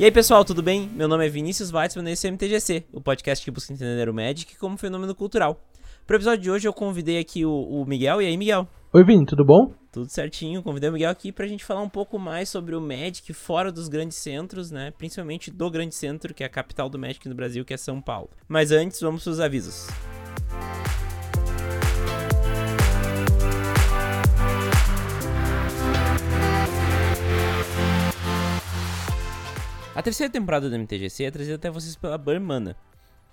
E aí pessoal, tudo bem? Meu nome é Vinícius Weitzman e esse é o MTGC, o podcast que busca entender o Magic como fenômeno cultural. Para o episódio de hoje eu convidei aqui o, o, Miguel. E aí, Miguel? Oi, Vini, tudo bom? Tudo certinho. Convidei o Miguel aqui pra gente falar um pouco mais sobre o Magic fora dos grandes centros, né? Principalmente do grande centro, que é a capital do Magic no Brasil, que é São Paulo. Mas antes, vamos pros avisos. A terceira temporada do MTGC é trazida até vocês pela Burmana.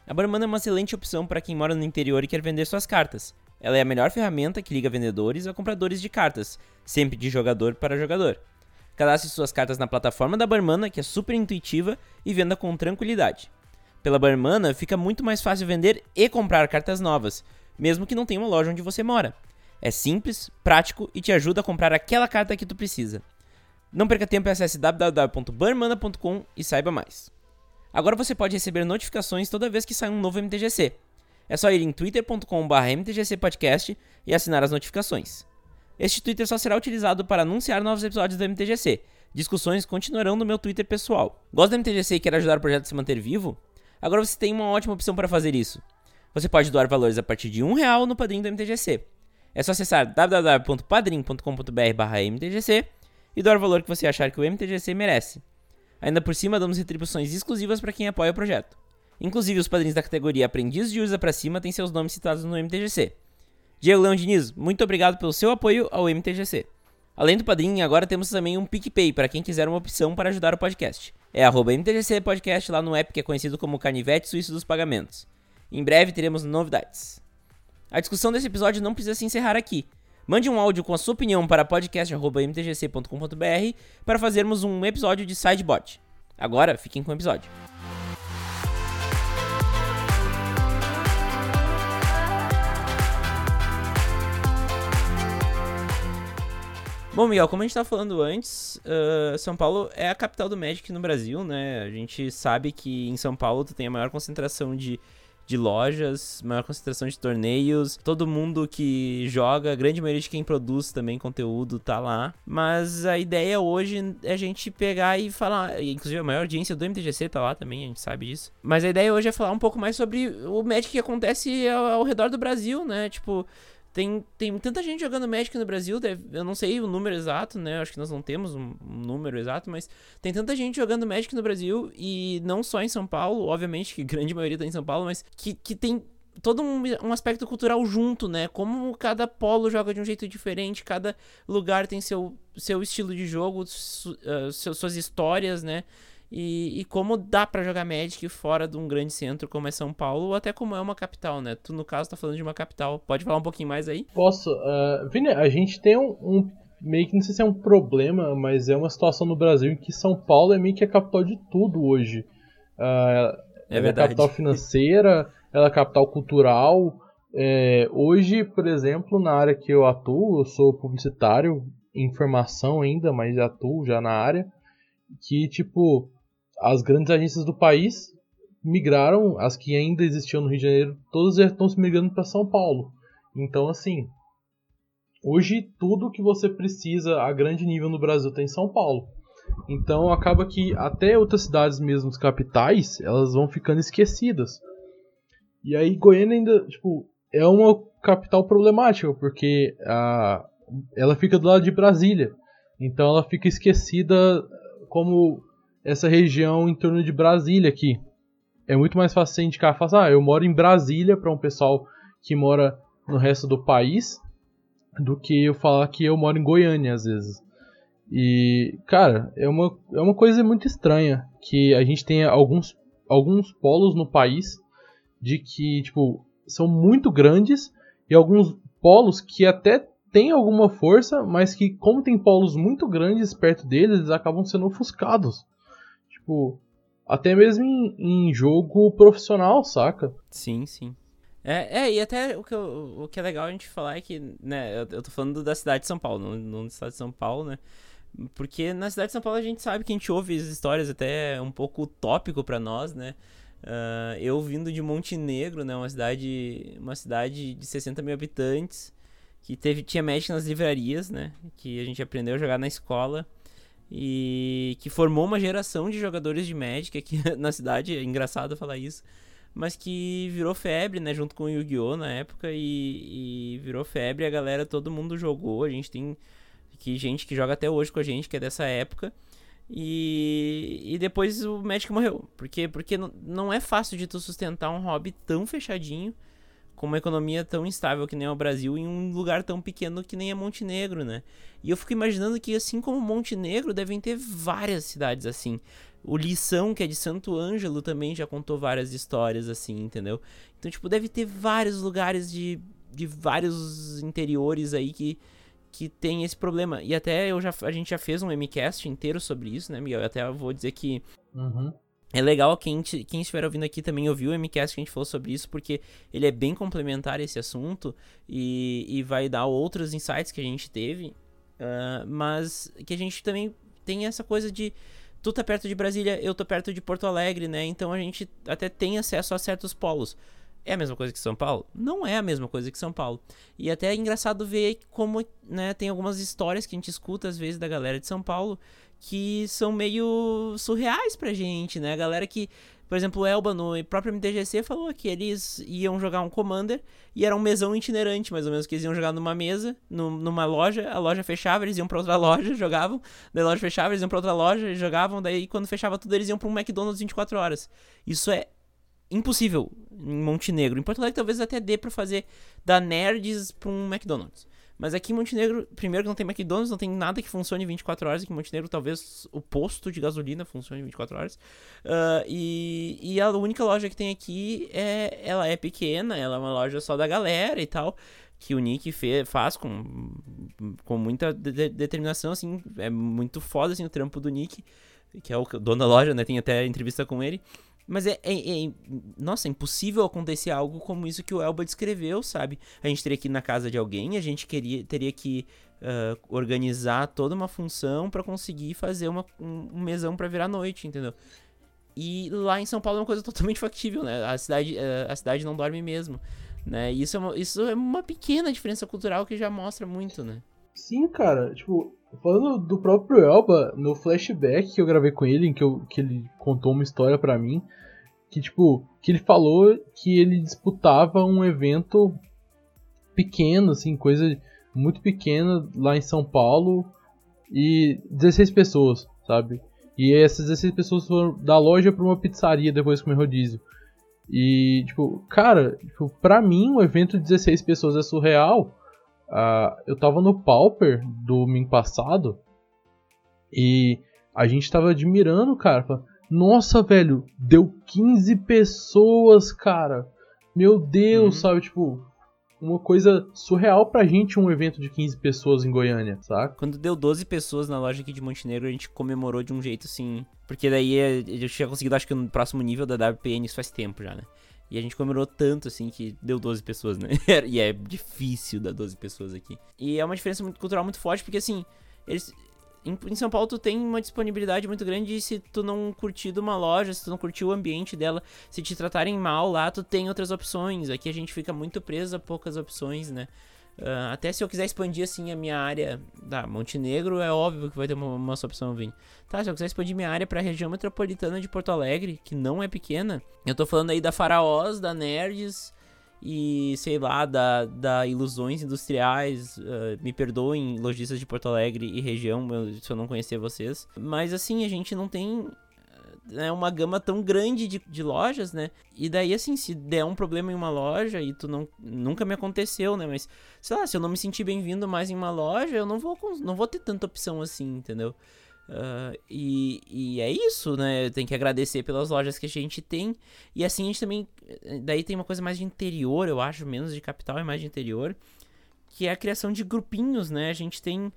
A Burmana é uma excelente opção para quem mora no interior e quer vender suas cartas. Ela é a melhor ferramenta que liga vendedores a compradores de cartas, sempre de jogador para jogador. Cadastre suas cartas na plataforma da Barmana, que é super intuitiva, e venda com tranquilidade. Pela Barmana, fica muito mais fácil vender e comprar cartas novas, mesmo que não tenha uma loja onde você mora. É simples, prático e te ajuda a comprar aquela carta que tu precisa. Não perca tempo e acesse www.barmana.com e saiba mais. Agora você pode receber notificações toda vez que sai um novo MTGC. É só ir em twitter.com.br mtgcpodcast e assinar as notificações. Este Twitter só será utilizado para anunciar novos episódios do MTGC. Discussões continuarão no meu Twitter pessoal. Gosta do MTGC e quer ajudar o projeto a se manter vivo? Agora você tem uma ótima opção para fazer isso. Você pode doar valores a partir de um real no padrinho do MTGC. É só acessar www.padrim.com.br/mtgc e doar o valor que você achar que o MTGC merece. Ainda por cima, damos retribuições exclusivas para quem apoia o projeto. Inclusive, os padrinhos da categoria Aprendiz de Usa para Cima têm seus nomes citados no MTGC. Diego Leão Diniz, muito obrigado pelo seu apoio ao MTGC. Além do padrinho, agora temos também um PicPay para quem quiser uma opção para ajudar o podcast. É arroba MTGC Podcast lá no app que é conhecido como Canivete Suíço dos Pagamentos. Em breve teremos novidades. A discussão desse episódio não precisa se encerrar aqui. Mande um áudio com a sua opinião para podcast.mtgc.com.br para fazermos um episódio de Sidebot. Agora, fiquem com o episódio. Bom, Miguel, como a gente estava falando antes, uh, São Paulo é a capital do Magic no Brasil, né? A gente sabe que em São Paulo tu tem a maior concentração de, de lojas, maior concentração de torneios, todo mundo que joga, a grande maioria de quem produz também conteúdo tá lá. Mas a ideia hoje é a gente pegar e falar, inclusive a maior audiência do MTGC tá lá também, a gente sabe disso. Mas a ideia hoje é falar um pouco mais sobre o Magic que acontece ao, ao redor do Brasil, né? Tipo, tem, tem tanta gente jogando Magic no Brasil, deve, eu não sei o número exato, né? Acho que nós não temos um, um, número exato, mas tem tanta gente jogando Magic no Brasil e não só em São Paulo, obviamente que grande maioria tá em São Paulo, mas que, que tem todo um, um aspecto cultural junto, né? Como cada polo joga de um jeito diferente, cada lugar tem seu, seu estilo de jogo, su, uh, suas histórias, né? E, e, como dá para jogar Magic fora de um grande centro como é São Paulo, ou até como é uma capital, né? Tu, no caso, tá falando de uma capital. Pode falar um pouquinho mais aí? Posso. Uh, Vini, a gente tem um, um, Meio que não sei se é um problema, mas é uma situação no Brasil em que São Paulo é meio que a capital de tudo hoje. Uh, é ela verdade. é a capital financeira, ela é a capital cultural. É, hoje, por exemplo, na área que eu atuo, eu sou publicitário em formação ainda, mas atuo já na área. Que, tipo, as grandes agências do país migraram, as que ainda existiam no Rio de Janeiro, todas já estão se migrando para São Paulo. Então, assim, hoje tudo que você precisa a grande nível no Brasil tem em São Paulo. Então, acaba que até outras cidades mesmo, capitais, elas vão ficando esquecidas. E aí, Goiânia ainda, tipo, é uma capital problemática, porque a, ela fica do lado de Brasília. Então, ela fica esquecida como essa região em torno de Brasília aqui. É muito mais fácil você indicar, falar, ah, eu moro em Brasília para um pessoal que mora no resto do país, do que eu falar que eu moro em Goiânia às vezes. E, cara, é uma, é uma coisa muito estranha que a gente tenha alguns, alguns polos no país de que, tipo, são muito grandes e alguns polos que até têm alguma força, mas que, como tem polos muito grandes perto deles, eles acabam sendo ofuscados. Tipo, até mesmo em, em jogo profissional, saca? Sim, sim. É, é, e até o que, o que é legal a gente falar é que, né, eu, eu tô falando da cidade de São Paulo, não, não do estado de São Paulo, né? Porque na cidade de São Paulo a gente sabe que a gente ouve as histórias até um pouco utópico para nós, né? Uh, eu vindo de Montenegro, né, uma cidade, uma cidade de 60 mil habitantes, que teve, tinha Magic nas livrarias, né? Que a gente aprendeu a jogar na escola. E que formou uma geração de jogadores de Magic aqui na cidade, é engraçado falar isso, mas que virou febre, né, junto com o Yu-Gi-Oh! na época. E, e, virou febre, a galera, todo mundo jogou, a gente tem que gente que joga até hoje com a gente, que é dessa época, e, e depois o Magic morreu, porque, porque não é fácil de tu sustentar um hobby tão fechadinho, com uma economia tão instável que nem é o Brasil em um lugar tão pequeno que nem é Montenegro, né? E eu fico imaginando que assim como Montenegro devem ter várias cidades assim. O Lição, que é de Santo Ângelo, também já contou várias histórias assim, entendeu? Então, tipo, deve ter vários lugares de, de vários interiores aí que, que tem esse problema. E até eu já, a gente já fez um MCast inteiro sobre isso, né, Miguel? Eu até vou dizer que uhum. É legal quem, quem estiver ouvindo aqui também ouviu o MCast que a gente falou sobre isso, porque ele é bem complementar esse assunto e, e vai dar outros insights que a gente teve, uh, mas que a gente também tem essa coisa de tu tá perto de Brasília, eu tô perto de Porto Alegre, né? Então a gente até tem acesso a certos polos. É a mesma coisa que São Paulo? Não é a mesma coisa que São Paulo. E até é engraçado ver como, né, tem algumas histórias que a gente escuta às vezes da galera de São Paulo que são meio surreais pra gente, né? A galera que, por exemplo, o Elba no próprio MTGC falou que eles iam jogar um Commander e era um mesão itinerante, mais ou menos, que eles iam jogar numa mesa, numa loja, a loja fechava, eles iam pra outra loja, jogavam, daí a loja fechava, eles iam pra outra loja, jogavam, daí quando fechava tudo eles iam pra um McDonald's 24 horas. Isso é impossível em Montenegro. Em Porto Alegre talvez até dê pra fazer da Nerds pra um McDonald's. Mas aqui em Montenegro, primeiro que não tem McDonald's, não tem nada que funcione 24 horas. Aqui em Montenegro, talvez o posto de gasolina funcione 24 horas. Uh, e, e a única loja que tem aqui, é, ela é pequena, ela é uma loja só da galera e tal. Que o Nick fez, faz com, com muita de determinação, assim. É muito foda, assim, o trampo do Nick, que é o dono da loja, né? Tem até entrevista com ele. Mas é, é, é, Nossa, é impossível acontecer algo como isso que o Elba descreveu, sabe? A gente teria que ir na casa de alguém, a gente queria, teria que uh, organizar toda uma função para conseguir fazer uma, um, mesão para virar noite, entendeu? E lá em São Paulo é uma coisa totalmente factível, né? A cidade, uh, a cidade não dorme mesmo, né? Isso é, uma, isso é uma pequena diferença cultural que já mostra muito, né? Sim, cara. Tipo, falando do próprio Elba, no flashback que eu gravei com ele, em que, eu, que ele contou uma história para mim, que tipo, que ele falou que ele disputava um evento pequeno, assim, coisa muito pequena lá em São Paulo e 16 pessoas, sabe? E essas 16 pessoas foram da loja para uma pizzaria depois comer rodízio. E, tipo, cara, tipo, pra mim um evento de 16 pessoas é surreal, Uh, eu tava no Pauper domingo passado e a gente tava admirando, cara. Nossa, velho, deu 15 pessoas, cara. Meu Deus, uhum. sabe? Tipo, uma coisa surreal pra gente um evento de 15 pessoas em Goiânia, sabe? Quando deu 12 pessoas na loja aqui de Montenegro, a gente comemorou de um jeito assim. Porque daí eh, eu tinha conseguido, acho que no próximo nível da WPN isso faz tempo já, né? E a gente comemorou tanto, assim, que deu 12 pessoas, né? e é difícil dar 12 pessoas aqui. E é uma diferença muito, cultural muito forte, porque, assim, eles... Em, em São Paulo, tu tem uma disponibilidade muito grande e se tu não curtir de uma loja, se tu não curtir o ambiente dela, se te tratarem mal lá, tu tem outras opções. Aqui a gente fica muito preso a poucas opções, né? Uh, até se eu quiser expandir assim a minha área da Montenegro, é óbvio que vai ter uma, uma opção vir. Tá, se eu quiser expandir minha área para a região metropolitana de Porto Alegre, que não é pequena, eu tô falando aí da Faraós, da Nerds e sei lá, da, da Ilusões Industriais. Uh, me perdoem, lojistas de Porto Alegre e região, se eu não conhecer vocês. Mas assim, a gente não tem né, uma gama tão grande de, de lojas, né? E daí, assim, se der um problema em uma loja e tu não. Nunca me aconteceu, né? Mas, sei lá, se eu não me sentir bem-vindo mais em uma loja, eu não vou, não vou ter tanta opção assim, entendeu? Uh, e, e é isso, né? Tem que agradecer pelas lojas que a gente tem. E assim a gente também. Daí tem uma coisa mais de interior, eu acho, menos de capital e mais de interior. Que é a criação de grupinhos, né? A gente tem uh,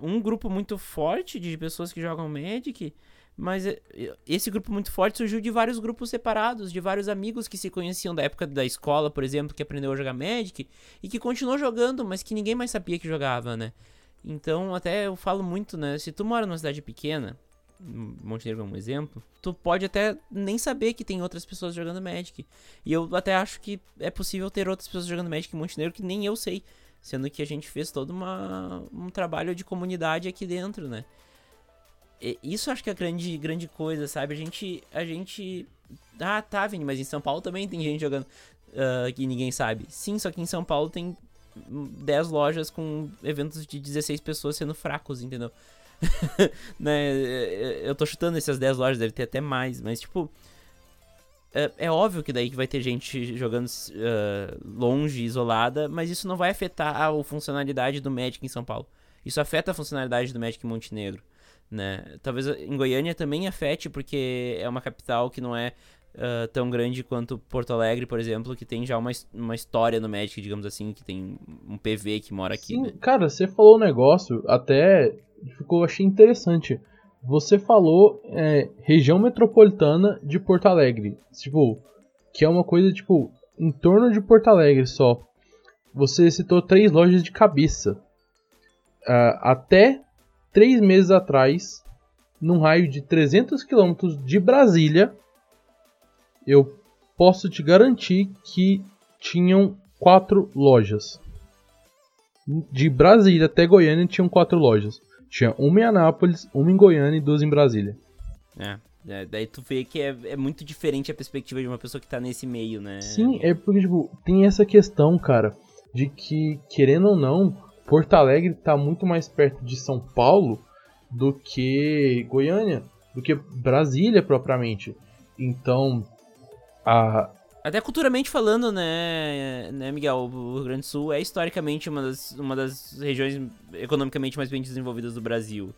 um grupo muito forte de pessoas que jogam Magic. Mas eh, esse grupo muito forte surgiu de vários grupos separados, de vários amigos que se conheciam da época da escola, por exemplo, que aprendeu a jogar Magic e que continuou jogando, mas que ninguém mais sabia que jogava, né? Então, até eu falo muito, né? Se tu mora numa cidade pequena, Montenegro é um exemplo, tu pode até nem saber que tem outras pessoas jogando Magic. E eu até acho que é possível ter outras pessoas jogando Magic em Montenegro que nem eu sei. Sendo que a gente fez todo uma, um trabalho de comunidade aqui dentro, né? Isso acho que é a grande, grande coisa, sabe? A gente, a gente... Ah, tá, Vini, mas em São Paulo também tem gente jogando uh, que ninguém sabe. Sim, só que em São Paulo tem 10 lojas com eventos de 16 pessoas sendo fracos, entendeu? né? Eu tô chutando essas 10 lojas, deve ter até mais, mas tipo. É, é óbvio que daí que vai ter gente jogando uh, longe, isolada, mas isso não vai afetar a funcionalidade do Magic em São Paulo. Isso afeta a funcionalidade do Magic em Montenegro. Né? Talvez em Goiânia também afete, porque é uma capital que não é uh, tão grande quanto Porto Alegre, por exemplo, que tem já uma, uma história no Magic, digamos assim, que tem um PV que mora aqui. Sim, né? Cara, você falou um negócio, até ficou, achei interessante. Você falou é, região metropolitana de Porto Alegre. Tipo, que é uma coisa, tipo, em torno de Porto Alegre só. Você citou três lojas de cabeça. Uh, até três meses atrás, num raio de 300 quilômetros de Brasília, eu posso te garantir que tinham quatro lojas. De Brasília até Goiânia tinham quatro lojas. Tinha uma em Anápolis, uma em Goiânia e duas em Brasília. É, é daí tu vê que é, é, muito diferente a perspectiva de uma pessoa que tá nesse meio, né? Sim, é porque, tipo, tem essa questão, cara, de que, querendo ou não, Porto Alegre tá muito mais perto de São Paulo do que Goiânia, do que Brasília propriamente. Então, a... Até culturalmente falando, né, né, Miguel, o Rio Grande do Sul é historicamente uma das, uma das regiões economicamente mais bem desenvolvidas do Brasil.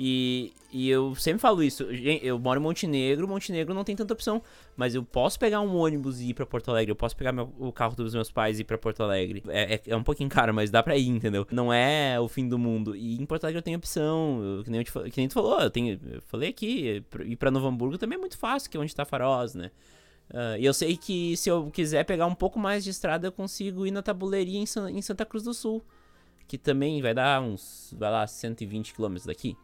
E, e eu sempre falo isso. Eu moro em Montenegro, Montenegro não tem tanta opção. Mas eu posso pegar um ônibus e ir pra Porto Alegre. Eu posso pegar meu, o carro dos meus pais e ir pra Porto Alegre. É, é, é, um pouquinho caro, mas dá pra ir, entendeu? Não é o fim do mundo. E em Porto Alegre eu tenho opção. Eu, que, nem te, que nem tu falou, eu, tenho, eu falei aqui. Ir pra Novo Hamburgo também é muito fácil, que é onde tá Faroz, né? Uh, e eu sei que se eu quiser pegar um pouco mais de estrada, eu consigo ir na tabuleiria em, em Santa Cruz do Sul. Que também vai dar uns, vai lá, 120 quilômetros daqui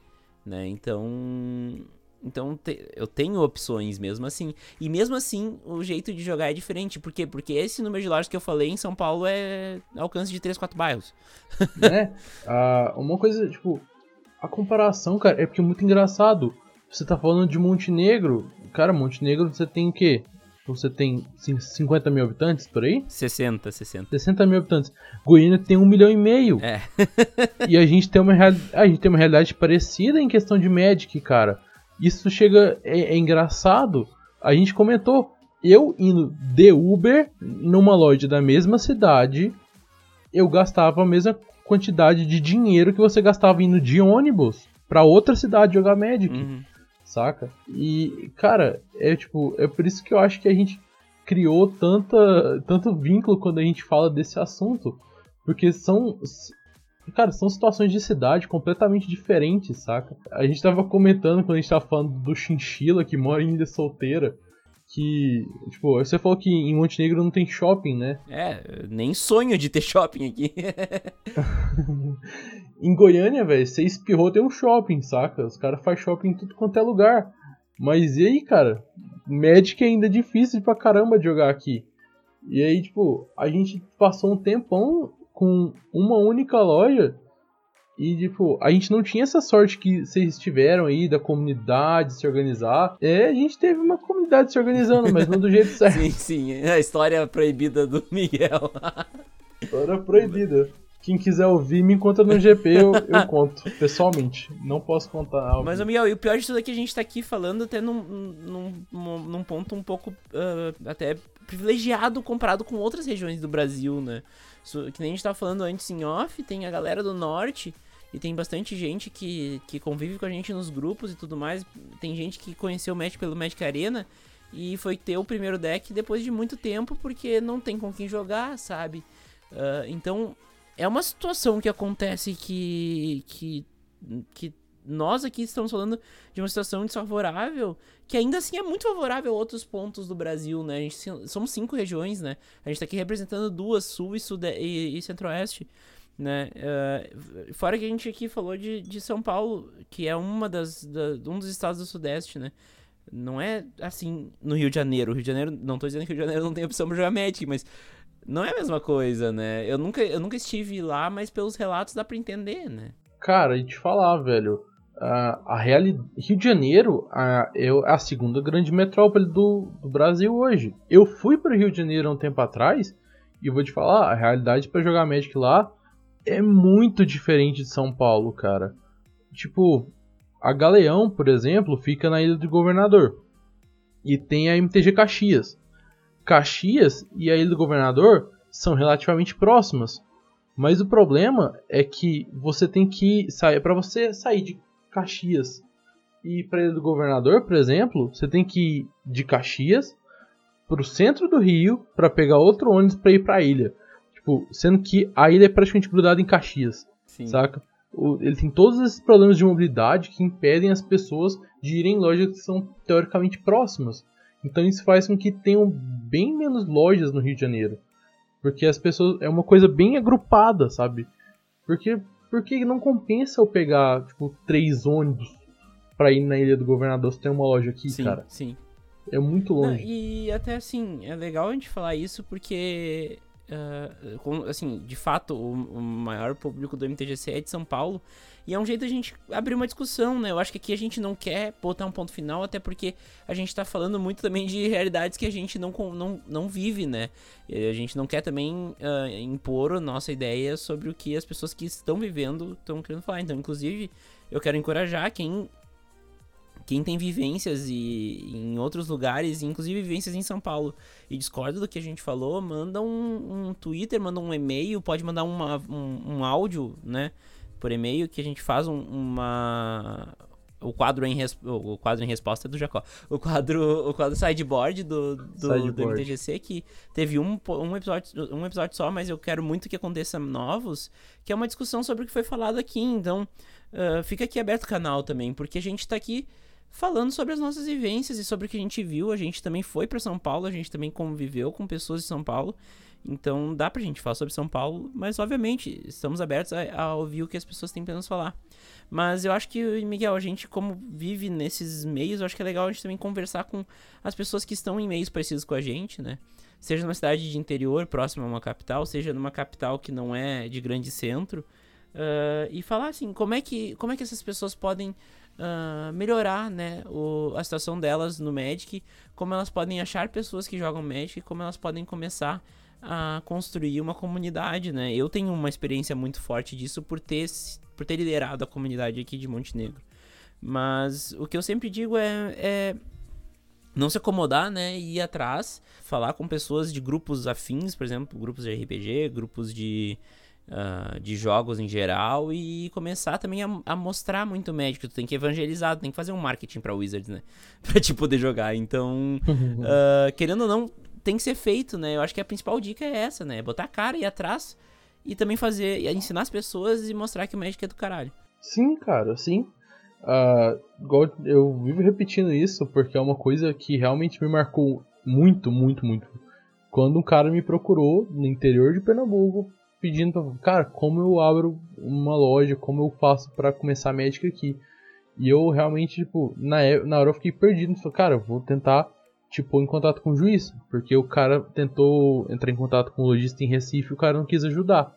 né? Então, então te, eu tenho opções mesmo assim. E mesmo assim, o jeito de jogar é diferente. Por quê? Porque esse número de lojas que eu falei em São Paulo é alcance de 3, 4 bairros. É. Uh, uma coisa, tipo, a comparação, cara, é porque é muito engraçado. Você tá falando de Montenegro. Cara, Montenegro você tem o quê? Você tem 50 mil habitantes por aí? 60, 60. 60 mil habitantes. Goiânia tem um milhão e meio. É. e a gente, tem uma a gente tem uma realidade parecida em questão de Magic, cara. Isso chega. É, é engraçado. A gente comentou. Eu indo de Uber numa loja da mesma cidade, eu gastava a mesma quantidade de dinheiro que você gastava indo de ônibus para outra cidade jogar Magic. Uhum saca? E, cara, é tipo, é por isso que eu acho que a gente criou tanta, tanto vínculo quando a gente fala desse assunto. Porque são. Cara, são situações de cidade completamente diferentes, saca? A gente tava comentando quando a gente tava falando do Chinchila que mora em ilha solteira. Que, tipo, você falou que em Montenegro não tem shopping, né? É, nem sonho de ter shopping aqui. Em Goiânia, velho, você espirrou, tem um shopping, saca? Os caras fazem shopping em tudo quanto é lugar. Mas e aí, cara? Magic é ainda difícil pra caramba de jogar aqui. E aí, tipo, a gente passou um tempão com uma única loja. E, tipo, a gente não tinha essa sorte que vocês tiveram aí da comunidade se organizar. É, a gente teve uma comunidade se organizando, mas não do jeito certo. sim, sim. É a história proibida do Miguel. história proibida. Quem quiser ouvir, me encontra no GP, eu, eu conto, pessoalmente. Não posso contar algo. Mas, Miguel, e o pior de tudo é que a gente tá aqui falando até num, num, num ponto um pouco uh, até privilegiado comparado com outras regiões do Brasil, né? Que nem a gente tava falando antes em off, tem a galera do norte e tem bastante gente que, que convive com a gente nos grupos e tudo mais. Tem gente que conheceu o Magic pelo Magic Arena e foi ter o primeiro deck depois de muito tempo porque não tem com quem jogar, sabe? Uh, então é uma situação que acontece que, que, que nós aqui estamos falando de uma situação desfavorável, que ainda assim é muito favorável a outros pontos do Brasil, né? A gente, somos cinco regiões, né? A gente está aqui representando duas, sul e, e, e centro-oeste, né? Uh, fora que a gente aqui falou de, de São Paulo, que é uma das, da, um dos estados do sudeste, né? Não é assim no Rio de Janeiro. O Rio de Janeiro, não estou dizendo que o Rio de Janeiro não tem opção para jogar Magic, mas não é a mesma coisa, né? Eu nunca, eu nunca estive lá, mas pelos relatos dá pra entender, né? Cara, e te falar, velho. a, a realidade. Rio de Janeiro a, é a segunda grande metrópole do, do Brasil hoje. Eu fui para o Rio de Janeiro há um tempo atrás e vou te falar, a realidade para jogar Magic lá é muito diferente de São Paulo, cara. Tipo, a Galeão, por exemplo, fica na Ilha do Governador. E tem a MTG Caxias. Caxias e a Ilha do Governador são relativamente próximas. Mas o problema é que você tem que sair para você sair de Caxias e para Ilha do Governador, por exemplo, você tem que ir de Caxias para o centro do Rio para pegar outro ônibus para ir para a ilha. Tipo, sendo que a ilha é praticamente grudada em Caxias, Sim. saca? O, ele tem todos esses problemas de mobilidade que impedem as pessoas de irem em lojas que são teoricamente próximas. Então isso faz com que tenham bem menos lojas no Rio de Janeiro. Porque as pessoas. É uma coisa bem agrupada, sabe? Porque, porque não compensa eu pegar, tipo, três ônibus pra ir na Ilha do Governador se tem uma loja aqui, sim, cara. Sim. É muito longe. Não, e até assim, é legal a gente falar isso porque. Uh, com, assim, de fato, o, o maior público do MTGC é de São Paulo. E é um jeito a gente abrir uma discussão, né? Eu acho que aqui a gente não quer botar um ponto final, até porque a gente tá falando muito também de realidades que a gente não, não, não vive, né? E a gente não quer também uh, impor a nossa ideia sobre o que as pessoas que estão vivendo estão querendo falar. Então, inclusive, eu quero encorajar quem quem tem vivências e em outros lugares, inclusive vivências em São Paulo, e discorda do que a gente falou, manda um, um Twitter, manda um e-mail, pode mandar uma, um, um áudio, né? por e-mail que a gente faz um, uma o quadro em res... o quadro em resposta é do Jacó. O quadro o quadro sideboard do do, sideboard. do MTGC que teve um, um episódio um episódio só, mas eu quero muito que aconteça novos, que é uma discussão sobre o que foi falado aqui. Então, uh, fica aqui aberto o canal também, porque a gente tá aqui falando sobre as nossas vivências e sobre o que a gente viu. A gente também foi para São Paulo, a gente também conviveu com pessoas de São Paulo. Então dá pra gente falar sobre São Paulo, mas obviamente estamos abertos a, a ouvir o que as pessoas têm pra nos falar. Mas eu acho que, Miguel, a gente, como vive nesses meios, eu acho que é legal a gente também conversar com as pessoas que estão em meios parecidos com a gente, né? Seja numa cidade de interior, próxima a uma capital, seja numa capital que não é de grande centro. Uh, e falar assim, como é que, como é que essas pessoas podem uh, melhorar né, o, a situação delas no Magic, como elas podem achar pessoas que jogam Magic, como elas podem começar a construir uma comunidade, né? Eu tenho uma experiência muito forte disso por ter, por ter liderado a comunidade aqui de Montenegro. Mas o que eu sempre digo é, é não se acomodar, né? Ir atrás, falar com pessoas de grupos afins, por exemplo, grupos de RPG, grupos de, uh, de jogos em geral, e começar também a, a mostrar muito médico. Tu tem que evangelizar, tu tem que fazer um marketing pra Wizards, né? pra te poder jogar. Então, uh, querendo ou não, tem que ser feito, né? Eu acho que a principal dica é essa, né? Botar a cara e ir atrás e também fazer, e ensinar as pessoas e mostrar que o Magic é do caralho. Sim, cara, sim. Uh, eu vivo repetindo isso porque é uma coisa que realmente me marcou muito, muito, muito. Quando um cara me procurou no interior de Pernambuco pedindo cara, como eu abro uma loja, como eu faço para começar a Magic aqui. E eu realmente, tipo, na, na hora eu fiquei perdido. Falei, cara, eu vou tentar tipo, em contato com o juiz, porque o cara tentou entrar em contato com o lojista em Recife e o cara não quis ajudar.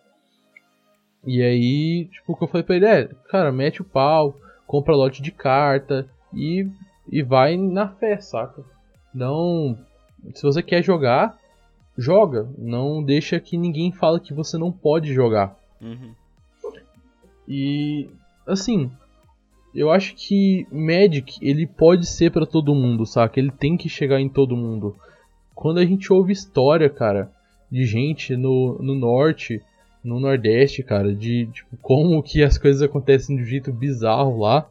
E aí, tipo, o que eu falei pra ele é, cara, mete o pau, compra lote de carta e, e vai na fé, saca? Não. Se você quer jogar, joga. Não deixa que ninguém fale que você não pode jogar. Uhum. E assim, eu acho que Magic, ele pode ser para todo mundo, saca? Ele tem que chegar em todo mundo. Quando a gente ouve história, cara, de gente no, no norte, no nordeste, cara, de tipo, como que as coisas acontecem de um jeito bizarro lá.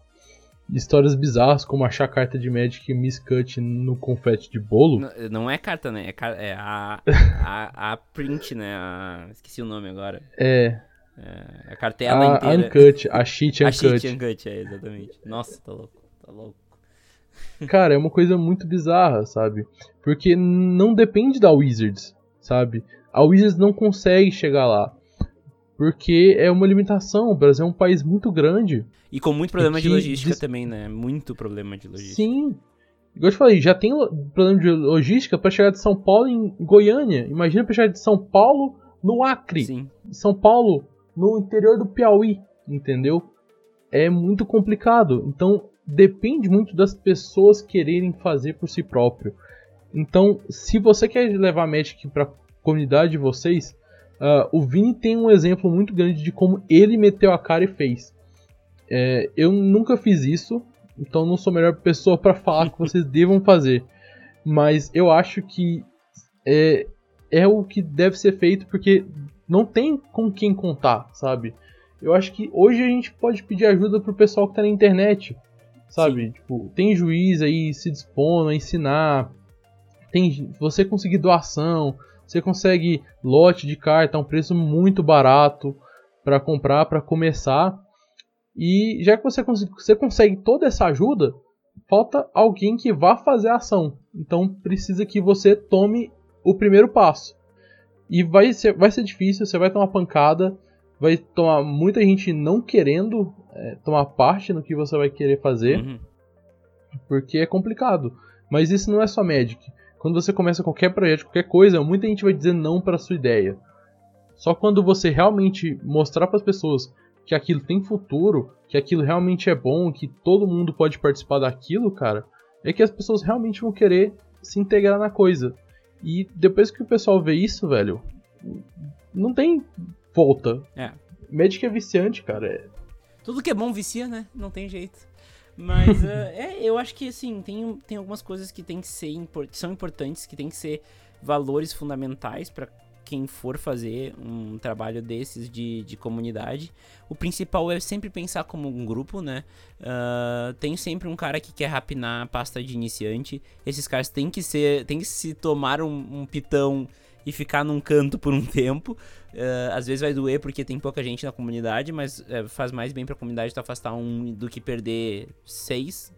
Histórias bizarras, como achar carta de Magic Miss Cut no confete de bolo. Não, não é carta, né? É, é a, a, a print, né? A... Esqueci o nome agora. É. É, a cartela a inteira. Uncut, a cheat Uncut. A cheat Uncut, é, exatamente. Nossa, tá louco, tá louco. Cara, é uma coisa muito bizarra, sabe? Porque não depende da Wizards, sabe? A Wizards não consegue chegar lá. Porque é uma limitação. O Brasil é um país muito grande. E com muito problema de logística diz... também, né? Muito problema de logística. Sim. Igual eu te falei, já tem problema de logística para chegar de São Paulo em Goiânia. Imagina pra chegar de São Paulo no Acre. Sim. São Paulo no interior do Piauí, entendeu? é muito complicado. Então depende muito das pessoas quererem fazer por si próprio. Então, se você quer levar Magic para a comunidade de vocês, uh, o Vini tem um exemplo muito grande de como ele meteu a cara e fez. É, eu nunca fiz isso, então não sou a melhor pessoa para falar que vocês devam fazer. Mas eu acho que é, é o que deve ser feito porque não tem com quem contar, sabe? Eu acho que hoje a gente pode pedir ajuda pro pessoal que tá na internet, sabe? Tipo, tem juiz aí se dispondo a ensinar, tem você conseguir doação, você consegue lote de carta a um preço muito barato para comprar, para começar. E já que você, cons você consegue toda essa ajuda, falta alguém que vá fazer a ação. Então precisa que você tome o primeiro passo. E vai ser, vai ser difícil, você vai tomar pancada, vai tomar muita gente não querendo é, tomar parte no que você vai querer fazer, uhum. porque é complicado. Mas isso não é só Magic. Quando você começa qualquer projeto, qualquer coisa, muita gente vai dizer não para sua ideia. Só quando você realmente mostrar para as pessoas que aquilo tem futuro, que aquilo realmente é bom, que todo mundo pode participar daquilo, cara, é que as pessoas realmente vão querer se integrar na coisa. E depois que o pessoal vê isso, velho, não tem volta. É. Magic é viciante, cara. É... Tudo que é bom vicia, né? Não tem jeito. Mas uh, é, eu acho que assim, tem, tem algumas coisas que tem que ser que são importantes, que tem que ser valores fundamentais para quem for fazer um trabalho desses de, de comunidade. O principal é sempre pensar como um grupo, né? Uh, tem sempre um cara que quer rapinar a pasta de iniciante. Esses caras têm que ser. tem que se tomar um, um pitão e ficar num canto por um tempo. Uh, às vezes vai doer porque tem pouca gente na comunidade, mas uh, faz mais bem pra comunidade tu afastar um do que perder seis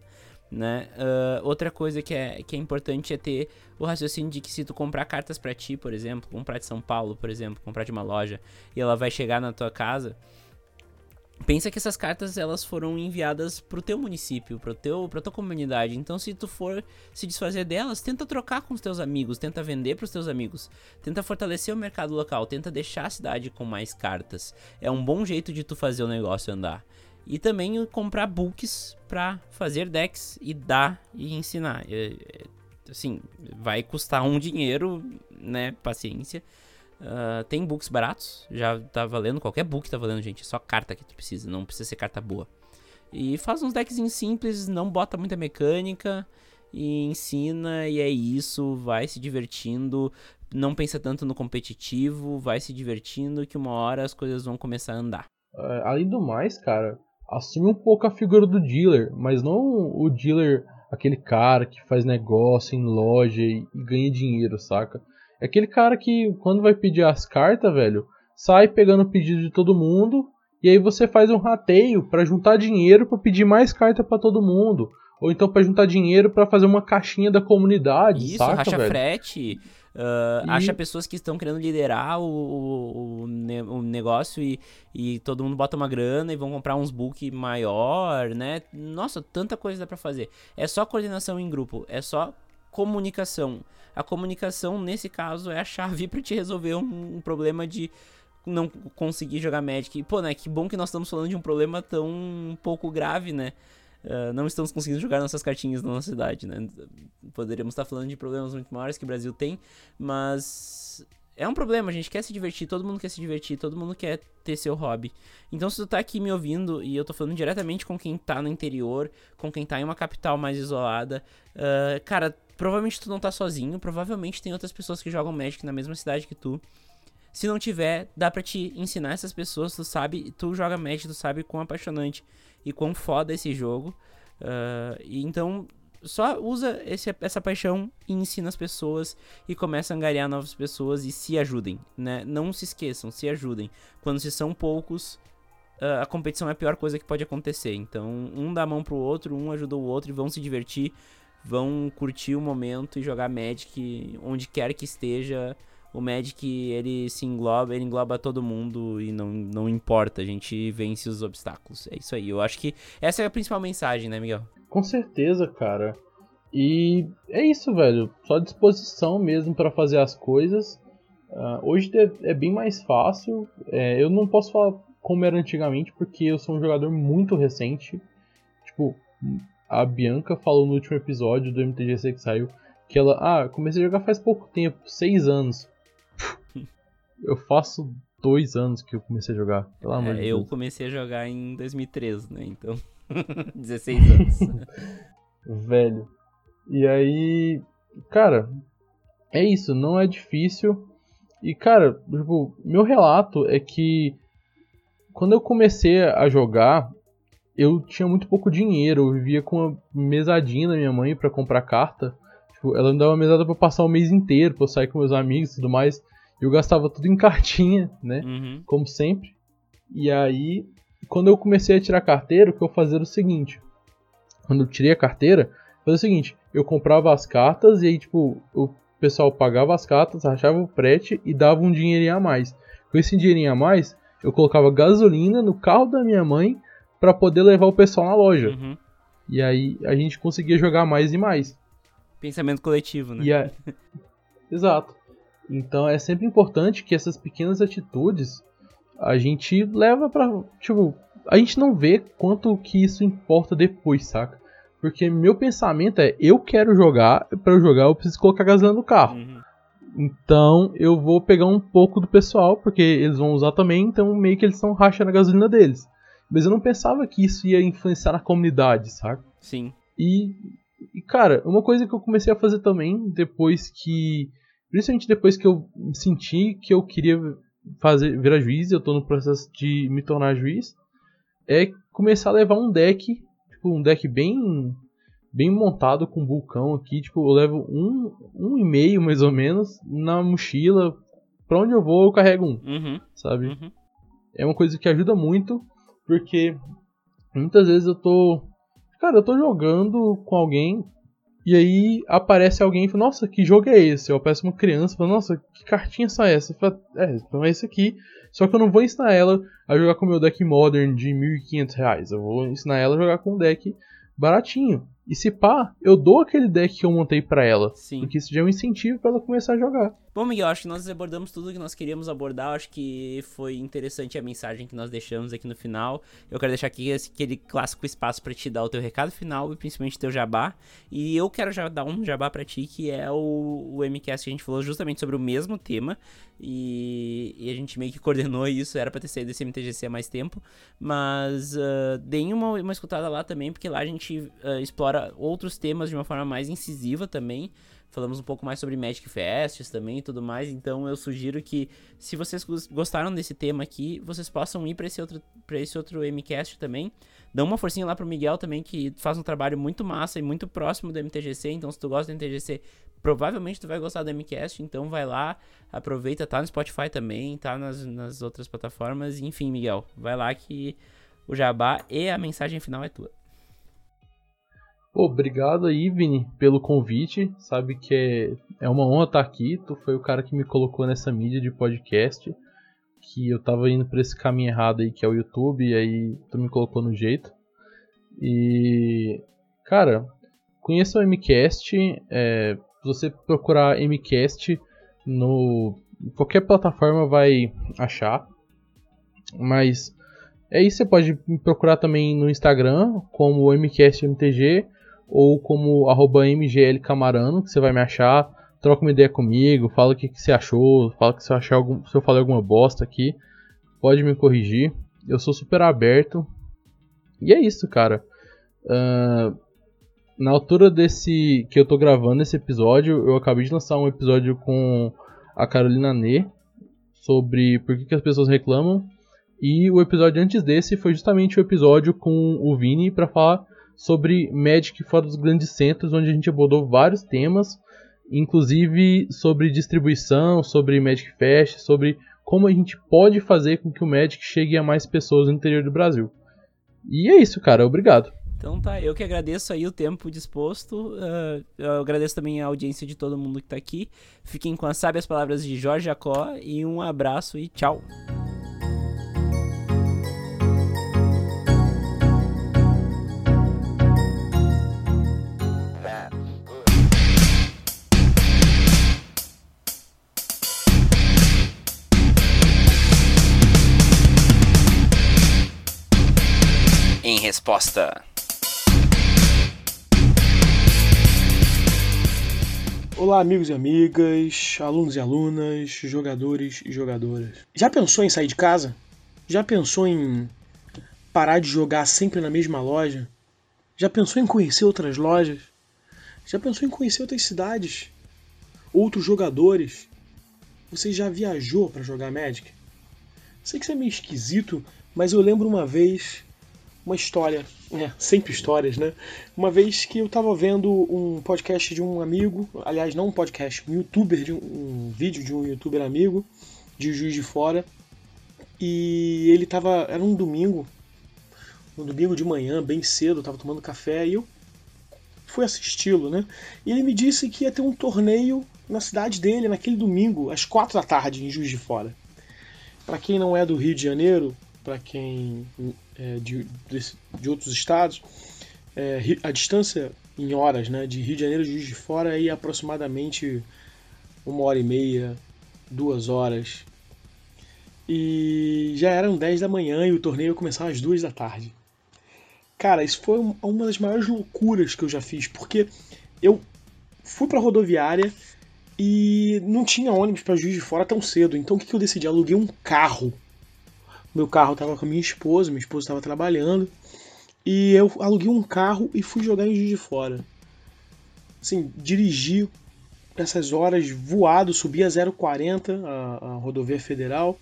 né? Uh, outra coisa que é, que é importante é ter o raciocínio de que se tu comprar cartas para ti, por exemplo, comprar de São Paulo, por exemplo, comprar de uma loja e ela vai chegar na tua casa, pensa que essas cartas elas foram enviadas pro teu município, pro teu, pra tua comunidade. Então, se tu for se desfazer delas, tenta trocar com os teus amigos, tenta vender pros teus amigos, tenta fortalecer o mercado local, tenta deixar a cidade com mais cartas. É um bom jeito de tu fazer o negócio andar. E também comprar books para fazer decks e dar e ensinar. É, é, assim, vai custar um dinheiro, né? Paciência. Uh, tem books baratos, já tá valendo. Qualquer book tá valendo, gente. Só carta que tu precisa, não precisa ser carta boa. E faz uns decks simples, não bota muita mecânica e ensina, e é isso. Vai se divertindo, não pensa tanto no competitivo, vai se divertindo, que uma hora as coisas vão começar a andar. Uh, além do mais, cara, assume um pouco a figura do dealer, mas não o dealer, aquele cara que faz negócio em loja e, e ganha dinheiro, saca? É aquele cara que, quando vai pedir as cartas, velho, sai pegando o pedido de todo mundo e aí você faz um rateio para juntar dinheiro para pedir mais carta para todo mundo. Ou então para juntar dinheiro para fazer uma caixinha da comunidade, Isso, saca, racha velho? frete, Uh, e... Acha pessoas que estão querendo liderar o, o, o, negócio e, e todo mundo bota uma grana e vão comprar uns book maior, né? Nossa, tanta coisa dá pra fazer. É só coordenação em grupo, é só comunicação. A comunicação, nesse caso, é a chave para te resolver um, um problema de não conseguir jogar Magic. Pô, né? Que bom que nós estamos falando de um problema tão pouco grave, né? Uh, não estamos conseguindo jogar nossas cartinhas na nossa cidade, né? Poderíamos estar falando de problemas muito maiores que o Brasil tem, mas é um problema, a gente quer se divertir, todo mundo quer se divertir, todo mundo quer ter seu hobby. Então se tu tá aqui me ouvindo e eu tô falando diretamente com quem tá no interior, com quem tá em uma capital mais isolada, uh, cara, provavelmente tu não tá sozinho, provavelmente tem outras pessoas que jogam Magic na mesma cidade que tu. Se não tiver, dá pra te ensinar essas pessoas, tu sabe, tu joga Magic, tu sabe quão apaixonante e quão foda esse jogo. Uh, e então, só usa esse, essa paixão e ensina as pessoas e começa a angariar novas pessoas e se ajudem, né? Não se esqueçam, se ajudem. Quando se são poucos, uh, a competição é a pior coisa que pode acontecer. Então, um dá a mão pro outro, um ajuda o outro e vão se divertir, vão curtir o momento e jogar Magic onde quer que esteja o Magic ele se engloba, ele engloba todo mundo e não, não importa, a gente vence os obstáculos. É isso aí. Eu acho que essa é a principal mensagem, né, Miguel? Com certeza, cara. E é isso, velho. Só disposição mesmo para fazer as coisas. Uh, hoje é, é, bem mais fácil. É, eu não posso falar como era antigamente, porque eu sou um jogador muito recente. Tipo, a Bianca falou no último episódio do MTGC que saiu que ela, ah, comecei a jogar faz pouco tempo, seis anos. eu faço dois anos que eu comecei a jogar, pelo amor é, de eu Deus. comecei a jogar em 2013, né? Então, 16 anos. Velho. E aí, cara, é isso, não é difícil. E cara, tipo, meu relato é que quando eu comecei a jogar, eu tinha muito pouco dinheiro, eu vivia com uma mesadinha da minha mãe para comprar carta. Tipo, ela me dava uma mesada pra passar o mês inteiro, pra eu sair com meus amigos e tudo mais. Eu gastava tudo em cartinha, né? Uhum. Como sempre. E aí, quando eu comecei a tirar carteira, o que eu fazia era o seguinte. Quando eu tirei a carteira, fazia o seguinte. Eu comprava as cartas e aí, tipo, o pessoal pagava as cartas, achava o frete e dava um dinheirinho a mais. Com esse dinheirinho a mais, eu colocava gasolina no carro da minha mãe para poder levar o pessoal na loja. Uhum. E aí a gente conseguia jogar mais e mais. Pensamento coletivo, né? E Exato. Então é sempre importante que essas pequenas atitudes a gente leva pra. Tipo, a gente não vê quanto que isso importa depois, saca? Porque meu pensamento é, eu quero jogar, para eu jogar eu preciso colocar gasolina no carro. Uhum. Então eu vou pegar um pouco do pessoal, porque eles vão usar também, então meio que eles estão rachando a gasolina deles. Mas eu não pensava que isso ia influenciar na comunidade, saca? Sim. E, e, cara, uma coisa que eu comecei a fazer também, depois que. Principalmente depois que eu senti que eu queria fazer virar juiz, eu tô no processo de me tornar juiz, é começar a levar um deck, tipo, um deck bem bem montado com vulcão aqui, tipo, eu levo um, um e meio mais ou menos na mochila, pra onde eu vou eu carrego um, uhum. sabe? Uhum. É uma coisa que ajuda muito, porque muitas vezes eu tô. Cara, eu tô jogando com alguém e aí aparece alguém e fala, nossa, que jogo é esse? Eu aparece uma criança e fala, nossa, que cartinha são essa? Falo, é, então é esse aqui. Só que eu não vou ensinar ela a jogar com o meu deck Modern de 1.500 reais. Eu vou ensinar ela a jogar com um deck baratinho. E se pá, eu dou aquele deck que eu montei para ela. Sim. Porque isso já é um incentivo para ela começar a jogar. Bom, Miguel, acho que nós abordamos tudo que nós queríamos abordar. Acho que foi interessante a mensagem que nós deixamos aqui no final. Eu quero deixar aqui aquele clássico espaço para te dar o teu recado final e principalmente teu jabá. E eu quero já dar um jabá para ti, que é o, o MCast que a gente falou justamente sobre o mesmo tema. E, e a gente meio que coordenou isso. Era pra ter saído desse MTGC há mais tempo. Mas uh, deem uma, uma escutada lá também, porque lá a gente uh, explora outros temas de uma forma mais incisiva também. Falamos um pouco mais sobre Magic Fests também e tudo mais. Então eu sugiro que, se vocês gostaram desse tema aqui, vocês possam ir para esse outro para esse outro MCast também. Dá uma forcinha lá pro Miguel também, que faz um trabalho muito massa e muito próximo do MTGC. Então, se tu gosta do MTGC, provavelmente tu vai gostar do MCast. Então vai lá, aproveita, tá no Spotify também, tá nas, nas outras plataformas. Enfim, Miguel, vai lá que o jabá e a mensagem final é tua. Obrigado aí, Vini, pelo convite. Sabe que é, é uma honra estar aqui. Tu foi o cara que me colocou nessa mídia de podcast. Que eu tava indo por esse caminho errado aí, que é o YouTube, e aí tu me colocou no jeito. E. Cara, conheça o MCast. É, se você procurar MCast no. qualquer plataforma vai achar. Mas é isso, você pode me procurar também no Instagram, como MCastMTG ou como arroba mglcamarano, que você vai me achar, troca uma ideia comigo, fala o que, que você achou, fala que eu, achar algum, se eu falei alguma bosta aqui, pode me corrigir. Eu sou super aberto. E é isso, cara. Uh, na altura desse que eu tô gravando esse episódio, eu acabei de lançar um episódio com a Carolina Nê sobre por que, que as pessoas reclamam. E o episódio antes desse foi justamente o episódio com o Vini para falar sobre Magic fora dos grandes centros, onde a gente abordou vários temas, inclusive sobre distribuição, sobre Magic Fest, sobre como a gente pode fazer com que o Magic chegue a mais pessoas no interior do Brasil. E é isso, cara. Obrigado. Então tá, eu que agradeço aí o tempo disposto. Uh, eu agradeço também a audiência de todo mundo que tá aqui. Fiquem com as sábias palavras de Jorge Jacó e um abraço e tchau. Resposta. Olá, amigos e amigas, alunos e alunas, jogadores e jogadoras. Já pensou em sair de casa? Já pensou em parar de jogar sempre na mesma loja? Já pensou em conhecer outras lojas? Já pensou em conhecer outras cidades? Outros jogadores? Você já viajou para jogar Magic? Sei que isso é meio esquisito, mas eu lembro uma vez uma história, é, sempre histórias, né? Uma vez que eu estava vendo um podcast de um amigo, aliás, não um podcast, um youtuber, de um, um vídeo de um youtuber amigo, de Juiz de Fora, e ele tava, era um domingo, um domingo de manhã, bem cedo, eu tava tomando café, e eu fui assisti-lo, né? E ele me disse que ia ter um torneio na cidade dele, naquele domingo, às quatro da tarde, em Juiz de Fora. Para quem não é do Rio de Janeiro, para quem de, de, de, outros estados, é, a distância em horas né, de Rio de Janeiro Juiz de Fora é aproximadamente uma hora e meia, duas horas. E já eram 10 da manhã e o torneio começava às duas da tarde. Cara, isso foi uma das maiores loucuras que eu já fiz, porque eu fui pra rodoviária e não tinha ônibus para Juiz de Fora tão cedo. Então o que, que eu decidi? Aluguei um carro meu carro estava com a minha esposa, minha esposa estava trabalhando. E eu aluguei um carro e fui jogar em Juiz de Fora. Assim, dirigi essas horas voado, subi a 040, a, a rodovia federal.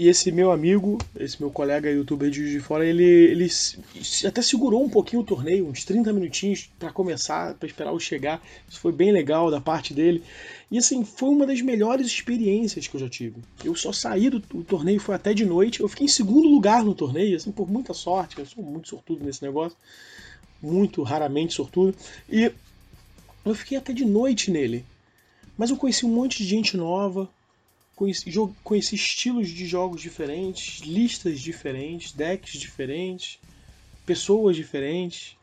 E esse meu amigo, esse meu colega youtuber de de Fora, ele, ele até segurou um pouquinho o torneio, uns 30 minutinhos para começar, para esperar eu chegar. Isso foi bem legal da parte dele. E assim, foi uma das melhores experiências que eu já tive. Eu só saí do o torneio, foi até de noite. Eu fiquei em segundo lugar no torneio, assim, por muita sorte. Eu sou muito sortudo nesse negócio. Muito raramente sortudo. E eu fiquei até de noite nele. Mas eu conheci um monte de gente nova, conheci, conheci estilos de jogos diferentes, listas diferentes, decks diferentes, pessoas diferentes,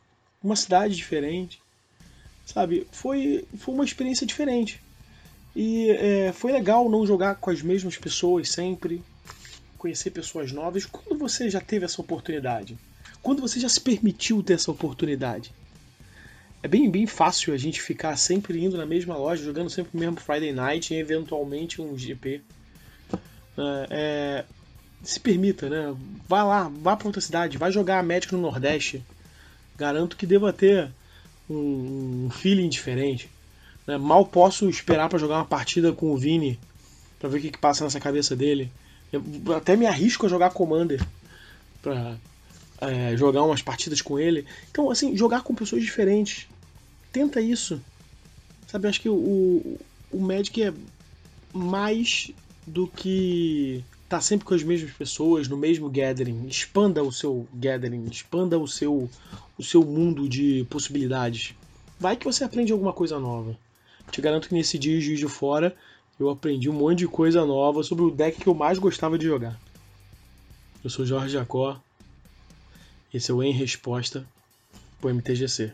uma cidade diferente. Sabe? Foi, foi uma experiência diferente. E é, foi legal não jogar com as mesmas pessoas sempre, conhecer pessoas novas. Quando você já teve essa oportunidade? Quando você já se permitiu ter essa oportunidade? É bem, bem fácil a gente ficar sempre indo na mesma loja, jogando sempre o mesmo Friday Night e eventualmente um GP. É, é, se permita, né? Vá lá, vá para outra cidade, vai jogar a Magic no Nordeste. Garanto que deva ter um, um feeling diferente. Né? Mal posso esperar para jogar uma partida com o Vini para ver o que, que passa nessa cabeça dele. Eu até me arrisco a jogar Commander para é, jogar umas partidas com ele. Então, assim, jogar com pessoas diferentes. Tenta isso. Sabe, acho que o, o Magic é mais do que tá sempre com as mesmas pessoas, no mesmo gathering. Expanda o seu gathering, expanda o seu, o seu mundo de possibilidades. Vai que você aprende alguma coisa nova. Te garanto que nesse dia Juiz de Fora eu aprendi um monte de coisa nova sobre o deck que eu mais gostava de jogar. Eu sou Jorge Jacó esse é o Em Resposta pro MTGC.